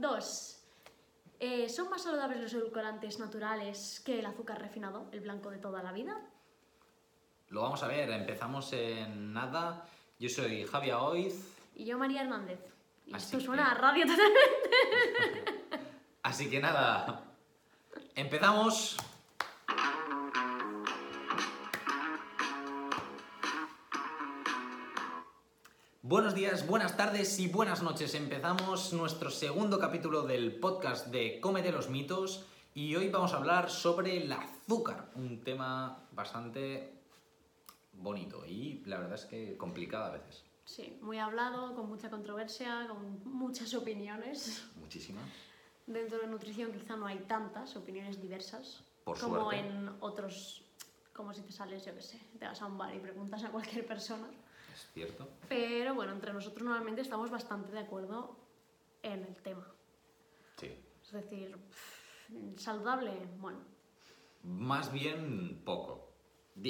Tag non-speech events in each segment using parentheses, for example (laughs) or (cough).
2. Eh, ¿Son más saludables los edulcorantes naturales que el azúcar refinado, el blanco de toda la vida? Lo vamos a ver, empezamos en nada. Yo soy Javier Oiz, Y yo, María Hernández. Y Así esto que- suena a radio totalmente. (laughs) así que nada, empezamos. Buenos días, buenas tardes y buenas noches. Empezamos nuestro segundo capítulo del podcast de Cómete los mitos y hoy vamos a hablar sobre el azúcar, un tema bastante bonito y la verdad es que complicado a veces. Sí, muy hablado, con mucha controversia, con muchas opiniones. Muchísimas. Dentro de nutrición quizá no hay tantas opiniones diversas Por como suerte. en otros, como si te sales, yo qué sé, te vas a un bar y preguntas a cualquier persona. Es cierto. Pero bueno, entre nosotros normalmente estamos bastante de acuerdo en el tema. Sí. Es decir, saludable, bueno, Más bien poco.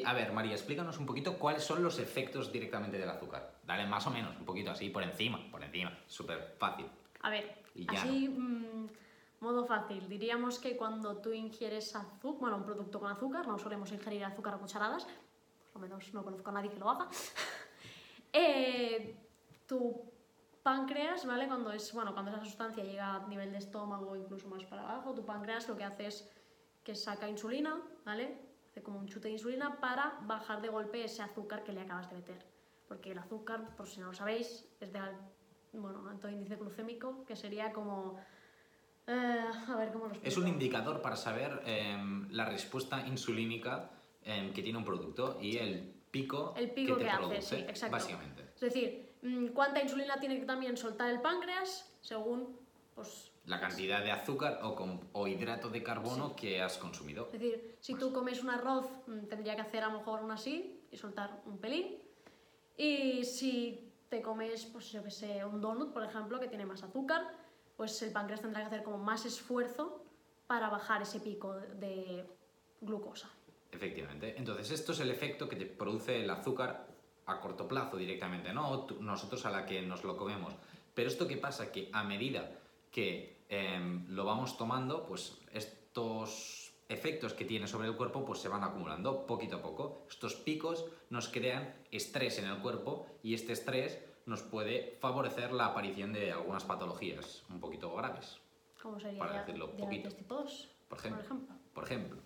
A ver, María, explícanos un poquito cuáles son los efectos directamente del azúcar. Dale más o menos, un poquito así, por encima, por encima. Súper fácil. A ver, Y ya así, mm, modo fácil, diríamos que cuando tú ingieres azúcar, bueno, un producto con azúcar, no solemos ingerir azúcar a cucharadas, por lo menos no conozco a nadie que lo haga, (laughs) eh, tu páncreas, ¿vale? Cuando, es, bueno, cuando esa sustancia llega a nivel de estómago o incluso más para abajo, tu páncreas lo que hace es que saca insulina, ¿vale? Hace como un chute de insulina para bajar de golpe ese azúcar que le acabas de meter. Porque el azúcar, por si no lo sabéis, es de bueno, alto índice glucémico, que sería como... eh, a ver cómo lo explico. Es un indicador para saber em, la respuesta insulínica em, que tiene un producto y el pico, El pico que que, te hace, produce, sí, exacto. básicamente. Es decir, mm, cuánta insulina tiene que también soltar el páncreas según, pues... La cantidad de azúcar o, o hidrato de carbono que has consumido. Es decir, si tú comes un arroz, mm, tendría que hacer a lo mejor un así y soltar un pelín. Y si te comes, pues yo que sé, un donut, por ejemplo, que tiene más azúcar, pues el páncreas tendrá que hacer como más esfuerzo para bajar ese pico de glucosa. Efectivamente. Entonces, esto es el efecto que te produce el azúcar a corto plazo directamente, no nosotros a la que nos lo comemos. Pero esto qué pasa? Que a medida que em, lo vamos tomando, pues estos efectos que tiene sobre el cuerpo pues se van acumulando poquito a poco. Estos picos nos crean estrés en el cuerpo y este estrés nos puede favorecer la aparición de algunas patologías un poquito graves. ¿Cómo sería Para decirlo poquito. tipo 2? Por ejemplo. Por ejemplo.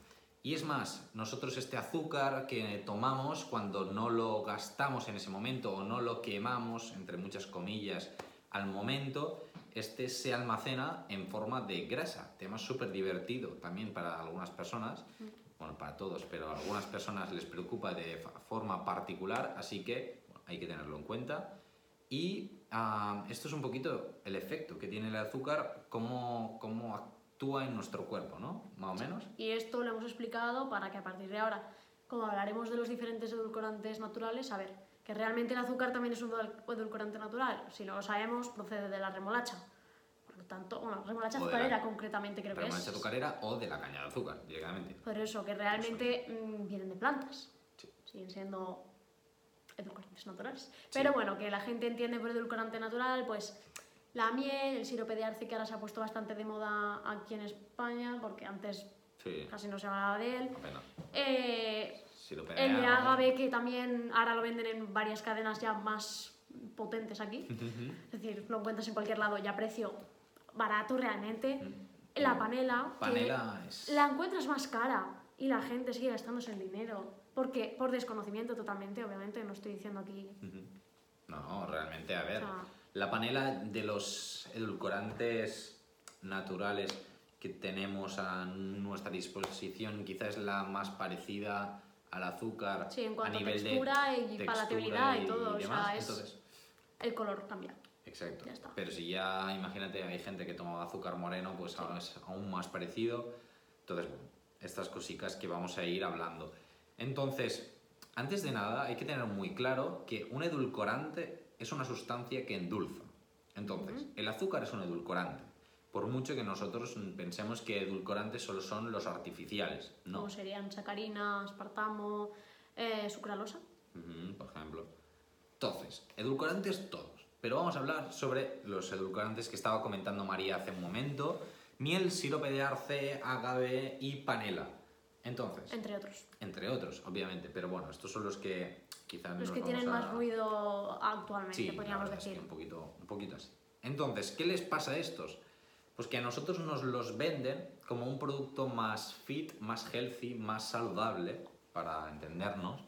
Y es más, nosotros este azúcar que tomamos cuando no lo gastamos en ese momento o no lo quemamos, entre muchas comillas, al momento, este se almacena en forma de grasa. Tema súper divertido también para algunas personas, bueno, para todos, pero a algunas personas les preocupa de forma particular, así que bueno, hay que tenerlo en cuenta. Y ah, esto es un poquito el efecto que tiene el azúcar, cómo, cómo actúa en nuestro cuerpo, ¿no? Más o menos. Y esto lo hemos explicado para que a partir de ahora, como hablaremos de los diferentes edulcorantes naturales, a ver, que realmente el azúcar también es un edul- edulcorante natural. Si no lo sabemos, procede de la remolacha. Por lo tanto, bueno, remolacha O de la- azucarera concretamente creo que Remolacha es. azucarera o de la caña de azúcar, directamente. Por eso, que realmente mm, vienen de plantas. Sí. Siguen siendo edulcorantes naturales. Pero bueno, que la gente entiende por edulcorante natural, pues la miel, el sirope de arce, que ahora se ha puesto bastante de moda aquí en España, porque antes Sí, casi no se hablaba de él. Eh, Si lo el de agave, que también ahora lo venden en varias cadenas ya más potentes aquí. Ujú. Es decir, lo encuentras en cualquier lado ya a precio barato realmente. La panela, que Panela es... la encuentras más cara y la gente sigue gastándose el dinero. Porque, por desconocimiento totalmente, obviamente, no estoy diciendo aquí. Ujú. No, no, realmente, a ver. O sea- La panela de los edulcorantes naturales que tenemos a nuestra disposición quizás es la más parecida al azúcar Sí, en cuanto a nivel textura de y textura palatabilidad y todo, o sea, demás. es- Entonces, El color cambia. Exacto. Ya está. Pero si ya, imagínate, hay gente que toma azúcar moreno, pues ahora es aún más parecido. Entonces, bueno, estas cositas que vamos a ir hablando. Entonces, antes de nada, hay que tener muy claro que un edulcorante es una sustancia que endulza. Entonces, el azúcar es un edulcorante. Por mucho que nosotros pensemos que edulcorantes solo son los artificiales. No. Como serían sacarina, aspartamo, eh, sucralosa. Por ejemplo. Entonces, edulcorantes todos. Pero vamos a hablar sobre los edulcorantes que estaba comentando María hace un momento. Miel, sirope de arce, agave y panela. Entonces, Entre otros. entre otros, obviamente. Pero bueno, estos son los que quizás Los que tienen a- más ruido actualmente, Sí, podríamos verdad es que decir. un poquito, un poquito así. Entonces, ¿qué les pasa a estos? Pues que a nosotros nos los venden como un producto más fit, más healthy, más saludable, para entendernos.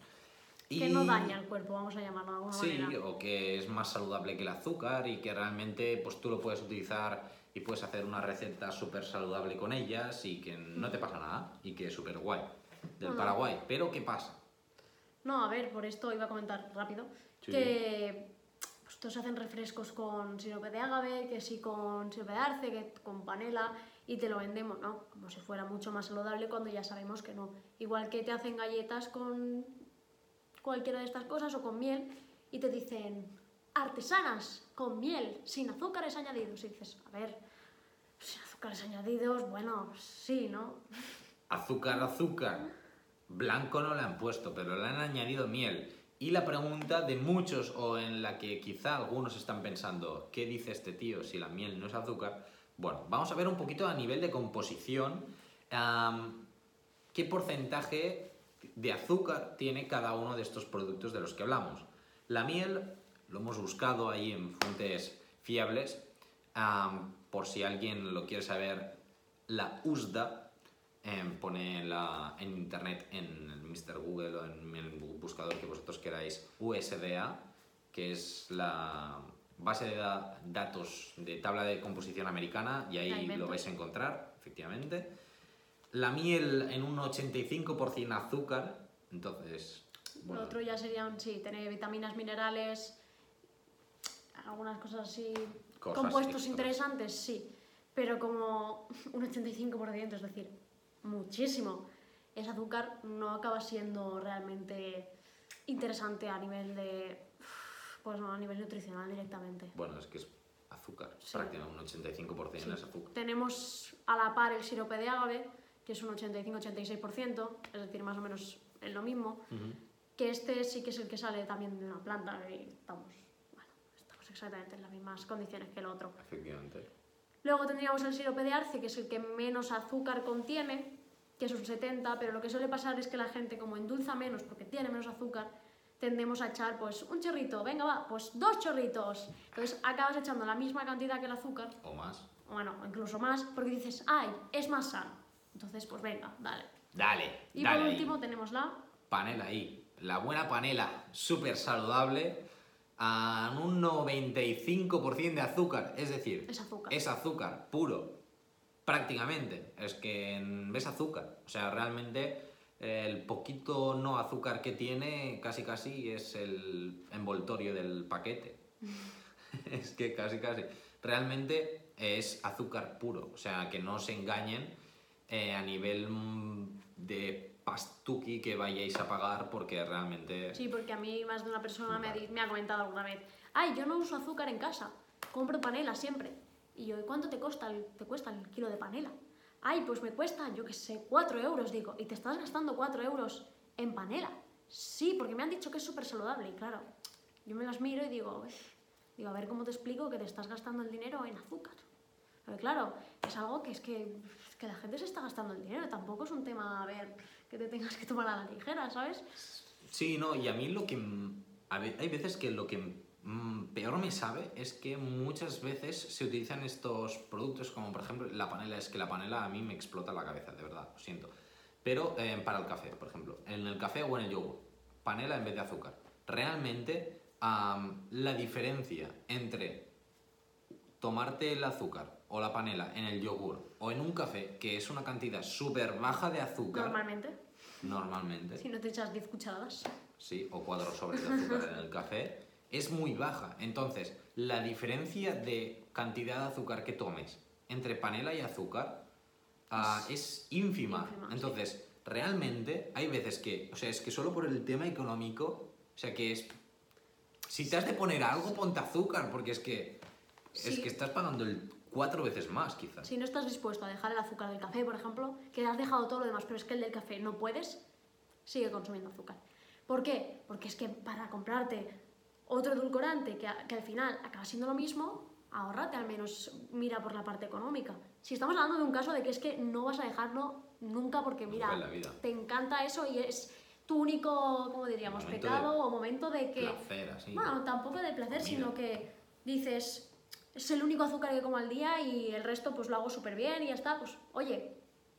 Que no daña el cuerpo, vamos a llamarlo de alguna Sí, manera. o que es más saludable que el azúcar y que realmente pues tú lo puedes utilizar y puedes hacer una receta súper saludable con ellas y que no te pasa nada y que es súper guay. Del. Paraguay. Pero ¿qué pasa? No, a ver, por esto iba a comentar rápido Sí. que pues, estos hacen refrescos con sirope de agave, que sí con sirope de arce, que con panela y te lo vendemos, ¿no? Como si fuera mucho más saludable cuando ya sabemos que no. Igual que te hacen galletas con cualquiera de estas cosas o con miel y te dicen artesanas con miel, sin azúcares añadidos. Y dices, a ver, sin azúcares añadidos, bueno, sí, ¿no? Azúcar, azúcar. Blanco no le han puesto, pero le han añadido miel. Y la pregunta de muchos, o en la que quizá algunos están pensando, ¿qué dice este tío si la miel no es azúcar? Bueno, vamos a ver un poquito a nivel de composición qué porcentaje de azúcar tiene cada uno de estos productos de los que hablamos. La miel lo hemos buscado ahí en fuentes fiables, por si alguien lo quiere saber, la USDA, pone la- en internet, en el Mr. Google o en el bu- buscador que vosotros queráis, USDA, que es la base de da- datos de tabla de composición americana, y ahí lo vais a encontrar, efectivamente. La miel en un 85% azúcar, entonces... bueno, Lo otro ya serían, sí, tener vitaminas, minerales, algunas cosas así, Cosas compuestos interesantes, sí, pero como un 85%, es decir, muchísimo, ese azúcar no acaba siendo realmente interesante a nivel de, pues no, a nivel nutricional directamente. Bueno, es que es azúcar, Sí. prácticamente un 85% es azúcar. Tenemos a la par el sirope de agave, que es un 85-86%, es decir, más o menos en lo mismo, que este sí que es el que sale también de una planta y estamos, bueno, estamos exactamente en las mismas condiciones que el otro. Efectivamente. Luego tendríamos el sirope de arce, que es el que menos azúcar contiene, que es un 70, pero lo que suele pasar es que la gente como endulza menos porque tiene menos azúcar, tendemos a echar pues un chorrito, venga va, pues dos chorritos. Entonces acabas echando la misma cantidad que el azúcar, O más. o bueno, incluso más, porque dices, ay, es más sano. Entonces pues venga, dale. Dale, Y dale por ahí. último tenemos la Panela ahí. La buena panela, súper saludable, a un 95% de azúcar. Es decir, Es azúcar. es azúcar puro, prácticamente. Es que mm, ves azúcar. O sea, realmente eh, el poquito no azúcar que tiene, casi casi es el envoltorio del paquete. (laughs) es que casi casi. Realmente es azúcar puro. O sea, que no os engañen eh, a nivel mm, de pastuki que vayáis a pagar porque realmente... Sí, porque a mí más de una persona me ha, di- me ha comentado alguna vez, ay, yo no uso azúcar en casa, compro panela siempre. Y yo, ¿y cuánto te cuesta el, te cuesta el kilo de panela? Ay, pues me cuesta, yo qué sé, 4 euros, digo, ¿y te estás gastando 4 euros en panela? Sí, porque me han dicho que es súper saludable, y claro, yo me las miro y digo, digo, a ver cómo te explico que te estás gastando el dinero en azúcar. Pero claro, es algo que es que, que la gente se está gastando el dinero, tampoco es un tema, a ver, que te tengas que tomar a la ligera, ¿sabes? Sí, no, y a mí lo que... hay veces que lo que peor me sabe es que muchas veces se utilizan estos productos como por ejemplo la panela. Es que la panela a mí me explota la cabeza, de verdad, lo siento. Pero eh, para el café, por ejemplo, en el café o en el yogur, panela en vez de azúcar. Realmente la diferencia entre tomarte el azúcar o la panela en el yogur o en un café, que es una cantidad súper baja de azúcar, Normalmente, normalmente, si no te echas 10 cucharadas. sí, o cuatro sobres de azúcar en el café, es muy baja. Entonces, la diferencia de cantidad de azúcar que tomes entre panela y azúcar ah, es ínfima. ínfima, sí. Entonces, realmente hay veces que, o sea, es que solo por el tema económico, o sea, que es... Si te has de poner algo, ponte azúcar, porque es que, es que estás pagando el cuatro veces más, quizás. Si no estás dispuesto a dejar el azúcar del café, por ejemplo, que has dejado todo lo demás, pero es que el del café no puedes, sigue consumiendo azúcar. ¿Por qué? Porque es que para comprarte otro edulcorante que, que al final acaba siendo lo mismo, ahórrate al menos, mira por la parte económica. Si estamos hablando de un caso de que es que no vas a dejarlo nunca porque mira, te encanta eso y es tu único, ¿cómo diríamos?, pecado de o momento de que... Placer, así. Bueno, tampoco de placer, sino que dices, es el único azúcar que como al día y el resto pues lo hago súper bien y ya está, pues oye,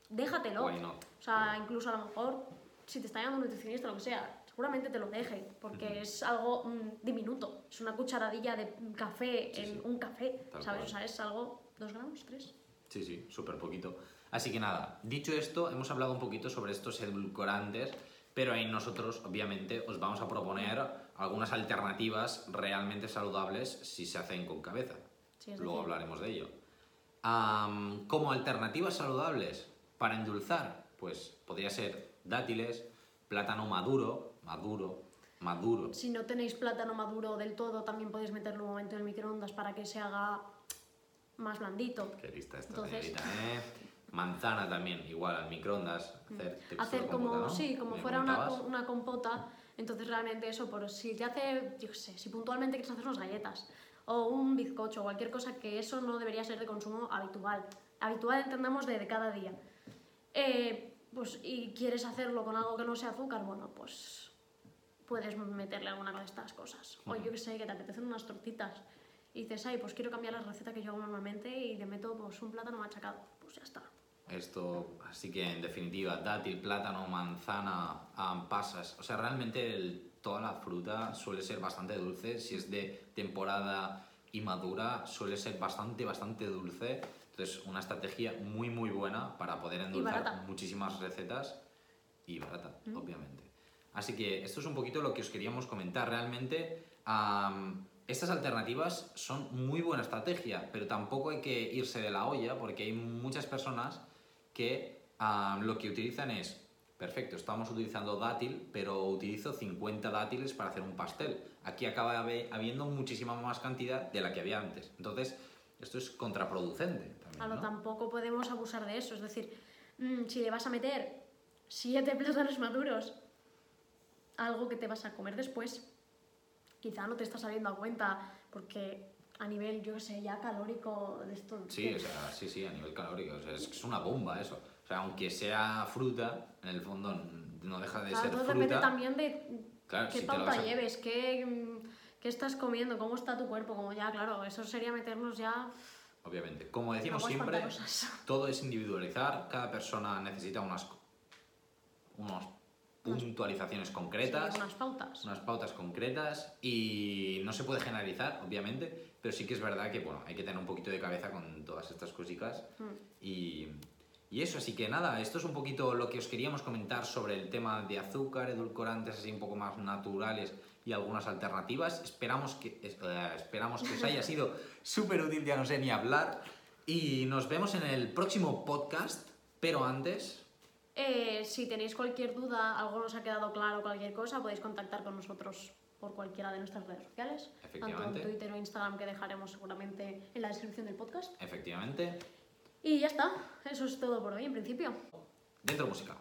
déjatelo. O sea, incluso a lo mejor, si te está llamando un nutricionista o lo que sea, seguramente te lo deje, porque es algo mm, diminuto. Es una cucharadilla de café Sí, en sí. un café, Tal ¿sabes? cual. O sea, es algo, ¿dos gramos? ¿Tres? Sí, sí, súper poquito. Así que nada, dicho esto, hemos hablado un poquito sobre estos edulcorantes, pero ahí nosotros, obviamente, os vamos a proponer algunas alternativas realmente saludables si se hacen con cabeza. Sí, Luego hablaremos de ello. Am, como alternativas saludables para endulzar, pues podría ser dátiles, plátano maduro, maduro, maduro. Si no tenéis plátano maduro del todo, también podéis meterlo un momento en el microondas para que se haga más blandito. Qué lista esta Entonces- señorita, ¿eh? Manzana también, igual al microondas. Hacer, Mm. hacer como, compota, ¿no? sí, como fuera una, una compota, entonces realmente eso, por si te hace, yo qué sé, si puntualmente quieres hacer unas galletas o un bizcocho o cualquier cosa que eso no debería ser de consumo habitual, habitual entendamos de, de cada día, Eh, pues y quieres hacerlo con algo que no sea azúcar, bueno, pues puedes meterle alguna de estas cosas. O yo que sé, que te apetecen unas tortitas y dices, ay, pues quiero cambiar la receta que yo hago normalmente y le meto pues un plátano machacado, pues ya está. Esto, así que en definitiva, dátil, plátano, manzana, pasas. O sea, realmente el- toda la fruta suele ser bastante dulce. Si es de temporada y madura, suele ser bastante, bastante dulce. Entonces, una estrategia muy, muy buena para poder endulzar muchísimas recetas y barata, obviamente. Así que esto es un poquito lo que os queríamos comentar. Realmente, estas alternativas son muy buena estrategia, pero tampoco hay que irse de la olla porque hay muchas personas que lo que utilizan es, perfecto, estamos utilizando dátil, pero utilizo 50 dátiles para hacer un pastel. Aquí acaba habi- habiendo muchísima más cantidad de la que había antes. Entonces, esto es contraproducente. También, Claro, ¿no? tampoco podemos abusar de eso. Es decir, mm, si le vas a meter siete (laughs) plátanos maduros algo que te vas a comer después, quizá no te está saliendo a cuenta porque a nivel, yo sé, ya calórico de esto... Sí, o sea, sí, sí, a nivel calórico. o sea, es, es una bomba eso. O sea, aunque sea fruta, en el fondo no deja de claro, ser fruta. depende también de Claro, qué si pauta a- lleves, qué, mm, qué estás comiendo, cómo está tu cuerpo, como ya, claro, eso sería meternos ya... Obviamente. Como decimos siempre, (laughs) todo es individualizar. Cada persona necesita unas, unas puntualizaciones concretas. Sí, unas pautas. unas pautas concretas y no se puede generalizar, obviamente, pero sí que es verdad que bueno, hay que tener un poquito de cabeza con todas estas cositas Mm. y, y eso, así que nada, esto es un poquito lo que os queríamos comentar sobre el tema de azúcar, edulcorantes así un poco más naturales y algunas alternativas. Esperamos que, eh, esperamos que os haya (laughs) sido súper útil, ya no sé ni hablar, y nos vemos en el próximo podcast, pero antes... Eh, si tenéis cualquier duda, algo nos ha quedado claro, cualquier cosa, podéis contactar con nosotros por cualquiera de nuestras redes sociales, tanto en. Twitter o Instagram que dejaremos seguramente en la descripción del podcast. Efectivamente, Y ya está, eso es todo por hoy en principio. dentro música.